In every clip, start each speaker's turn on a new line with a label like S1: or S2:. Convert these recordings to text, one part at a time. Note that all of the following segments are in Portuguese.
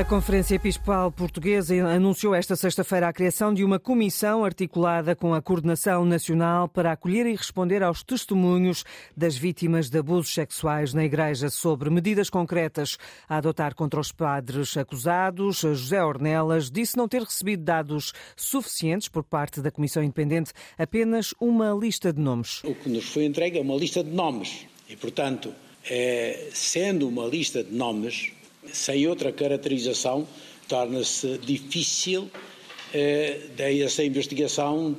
S1: A Conferência Episcopal Portuguesa anunciou esta sexta-feira a criação de uma comissão articulada com a Coordenação Nacional para acolher e responder aos testemunhos das vítimas de abusos sexuais na Igreja sobre medidas concretas a adotar contra os padres acusados. José Ornelas disse não ter recebido dados suficientes por parte da Comissão Independente, apenas uma lista de nomes.
S2: O que nos foi entregue é uma lista de nomes e, portanto, é, sendo uma lista de nomes, sem outra caracterização, torna-se difícil, eh, essa investigação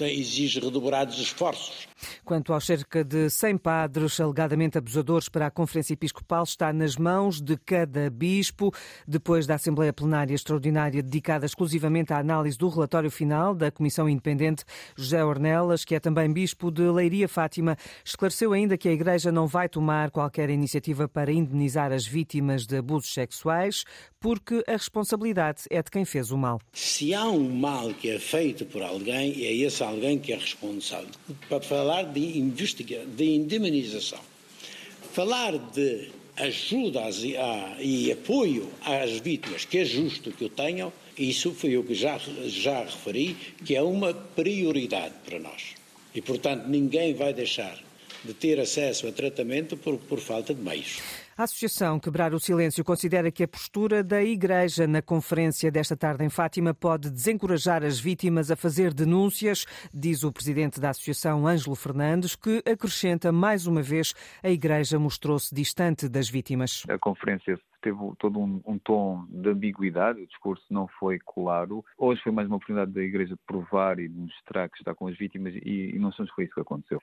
S2: exige redobrados esforços.
S1: Quanto aos cerca de 100 padres alegadamente abusadores para a Conferência Episcopal, está nas mãos de cada bispo. Depois da Assembleia Plenária Extraordinária dedicada exclusivamente à análise do relatório final da Comissão Independente, José Ornelas, que é também bispo de Leiria Fátima, esclareceu ainda que a Igreja não vai tomar qualquer iniciativa para indenizar as vítimas de abusos sexuais, porque a responsabilidade é de quem fez o mal.
S2: Se há um mal que é feito por alguém, é esse alguém que é responsável. Pode falar falar de investiga de indemnização, falar de ajuda a, e apoio às vítimas, que é justo que o tenham, isso foi o que já, já referi, que é uma prioridade para nós. E, portanto, ninguém vai deixar de ter acesso a tratamento por, por falta de meios.
S1: A Associação Quebrar o Silêncio considera que a postura da Igreja na conferência desta tarde em Fátima pode desencorajar as vítimas a fazer denúncias, diz o presidente da Associação, Ângelo Fernandes, que acrescenta mais uma vez a Igreja mostrou-se distante das vítimas.
S3: A conferência teve todo um, um, tom de ambiguidade, o discurso não foi claro. Hoje foi mais uma oportunidade da Igreja provar e de mostrar que está com as vítimas e, e não só foi isso que aconteceu.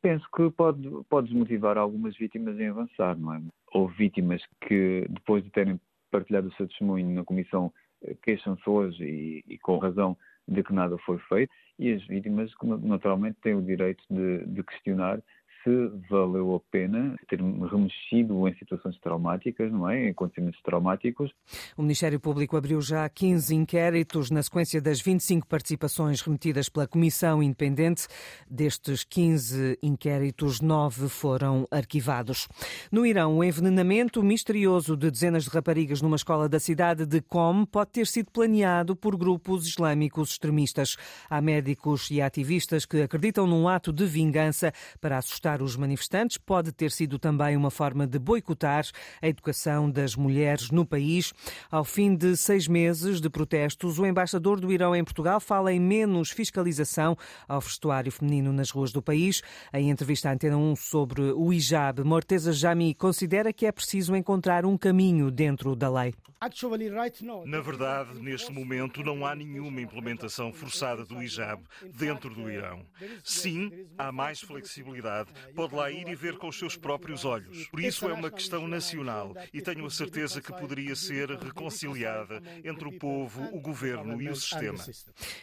S3: Penso que pode, pode desmotivar algumas vítimas em avançar, não é? Houve vítimas que, depois de terem partilhado o seu testemunho na Comissão, eh, queixam-se hoje e, e, com razão de que nada foi feito, e as vítimas, naturalmente, têm o direito de, de questionar se valeu a pena ter-me remexido em situações traumáticas, não é? Em acontecimentos traumáticos.
S1: O Ministério Público abriu já 15 inquéritos na sequência das 25 participações remetidas pela Comissão Independente. Destes 15 inquéritos, nove foram arquivados. No Irão, o envenenamento misterioso de dezenas de raparigas numa escola da cidade de Qom pode ter sido planeado por grupos islâmicos extremistas. Há médicos e ativistas que acreditam num ato de vingança para assustar os manifestantes pode ter sido também uma forma de boicotar a educação das mulheres no país. Ao fim de seis meses de protestos, o embaixador do Irão em Portugal fala em menos fiscalização ao vestuário feminino nas ruas do país. Em entrevista à Antena 1 sobre o hijab, Morteza Jami considera que é preciso encontrar um caminho dentro da lei.
S4: Na verdade, neste momento não há nenhuma implementação forçada do hijab dentro do Irão. Sim, há mais flexibilidade, pode lá ir e ver com os seus próprios olhos. Por isso é uma questão nacional e tenho a certeza que poderia ser reconciliada entre o povo, o governo e o sistema.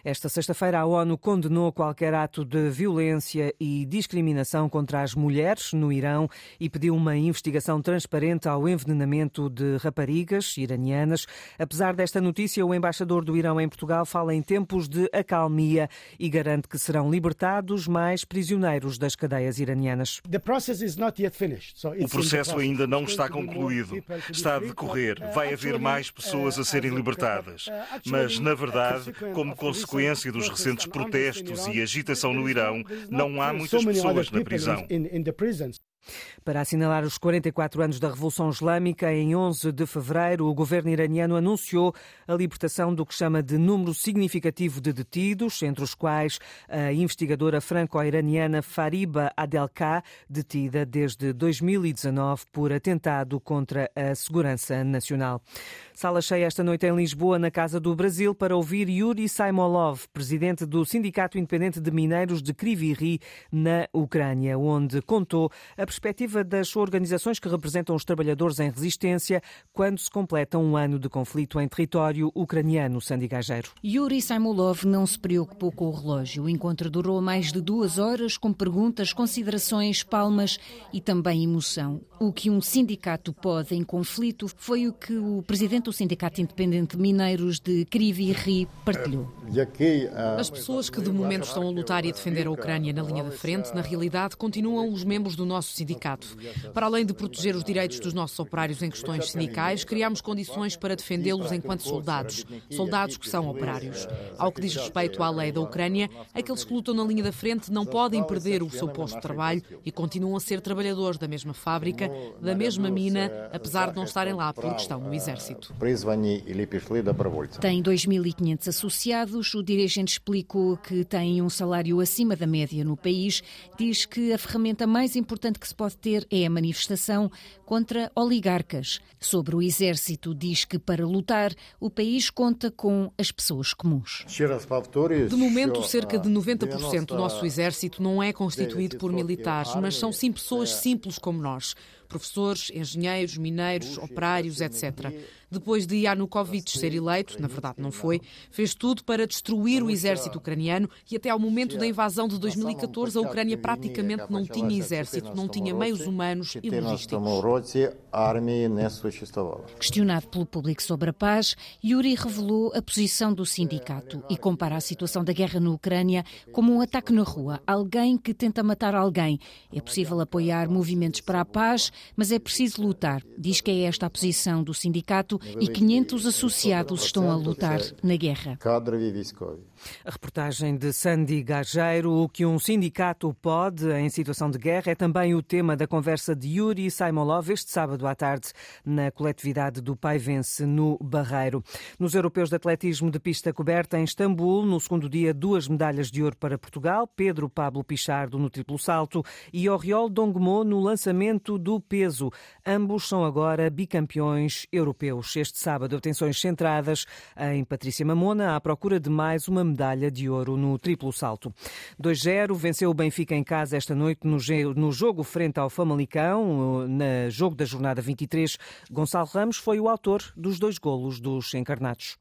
S1: Esta sexta-feira, a ONU condenou qualquer ato de violência e discriminação contra as mulheres no Irão e pediu uma investigação transparente ao envenenamento de raparigas iranianas. Apesar desta notícia, o embaixador do Irão em Portugal fala em tempos de acalmia e garante que serão libertados mais prisioneiros das cadeias iranianas iranianas.
S4: O processo ainda não está concluído. Está a decorrer. Vai haver mais pessoas a serem libertadas. Mas, na verdade, como consequência dos recentes protestos e agitação no Irão, não há muitas pessoas na prisão.
S1: Para assinalar os 44 anos da Revolução Islâmica, em 11 de fevereiro, o governo iraniano anunciou a libertação do que chama de número significativo de detidos, entre os quais a investigadora franco-iraniana Fariba Adelka, detida desde 2019 por atentado contra a segurança nacional. Sala cheia esta noite em Lisboa, na Casa do Brasil, para ouvir Yuri Saimolov, presidente do Sindicato Independente de Mineiros de Kriviri, na Ucrânia, onde contou a perspectiva das organizações que representam os trabalhadores em resistência quando se completa um ano de conflito em território ucraniano, Sandy Gageiro.
S5: Yuri Saimolov não se preocupou com o relógio. O encontro durou mais de duas horas, com perguntas, considerações, palmas e também emoção. O que um sindicato pode em conflito foi o que o presidente do Sindicato Independente de Mineiros de Kriviri partilhou.
S6: As pessoas que de momento estão a lutar e a defender a Ucrânia na linha da frente, na realidade, continuam os membros do nosso sindicato. Para além de proteger os direitos dos nossos operários em questões sindicais, criámos condições para defendê-los enquanto soldados, soldados que são operários. Ao que diz respeito à lei da Ucrânia, aqueles que lutam na linha da frente não podem perder o seu posto de trabalho e continuam a ser trabalhadores da mesma fábrica, da mesma mina, apesar de não estarem lá porque estão no exército.
S5: Tem 2.500 associados. O dirigente explicou que tem um salário acima da média no país. Diz que a ferramenta mais importante que se pode ter é a manifestação contra oligarcas. Sobre o exército, diz que para lutar o país conta com as pessoas comuns.
S6: De momento, cerca de 90% do nosso exército não é constituído por militares, mas são sim pessoas simples como nós professores, engenheiros, mineiros, operários, etc. Depois de Yanukovych ser eleito, na verdade não foi, fez tudo para destruir o exército ucraniano e até ao momento da invasão de 2014 a Ucrânia praticamente não tinha exército, não tinha meios humanos e logísticos.
S5: Questionado pelo público sobre a paz, Yuri revelou a posição do sindicato e compara a situação da guerra na Ucrânia como um ataque na rua, alguém que tenta matar alguém. É possível apoiar movimentos para a paz, mas é preciso lutar. Diz que é esta a posição do sindicato e 500 associados estão a lutar na guerra.
S1: A reportagem de Sandy Gageiro, o que um sindicato pode em situação de guerra, é também o tema da conversa de Yuri Saimolov este sábado à tarde na coletividade do Pai Vence, no Barreiro. Nos Europeus de Atletismo de Pista Coberta em Istambul, no segundo dia, duas medalhas de ouro para Portugal, Pedro Pablo Pichardo no triplo salto e Oriol Dongmo no lançamento do peso. Ambos são agora bicampeões europeus. Este sábado, atenções centradas em Patrícia Mamona à procura de mais uma medalha de ouro no triplo salto. 2-0 venceu o Benfica em casa esta noite no jogo frente ao Famalicão, no jogo da jornada 23. Gonçalo Ramos foi o autor dos dois golos dos encarnados.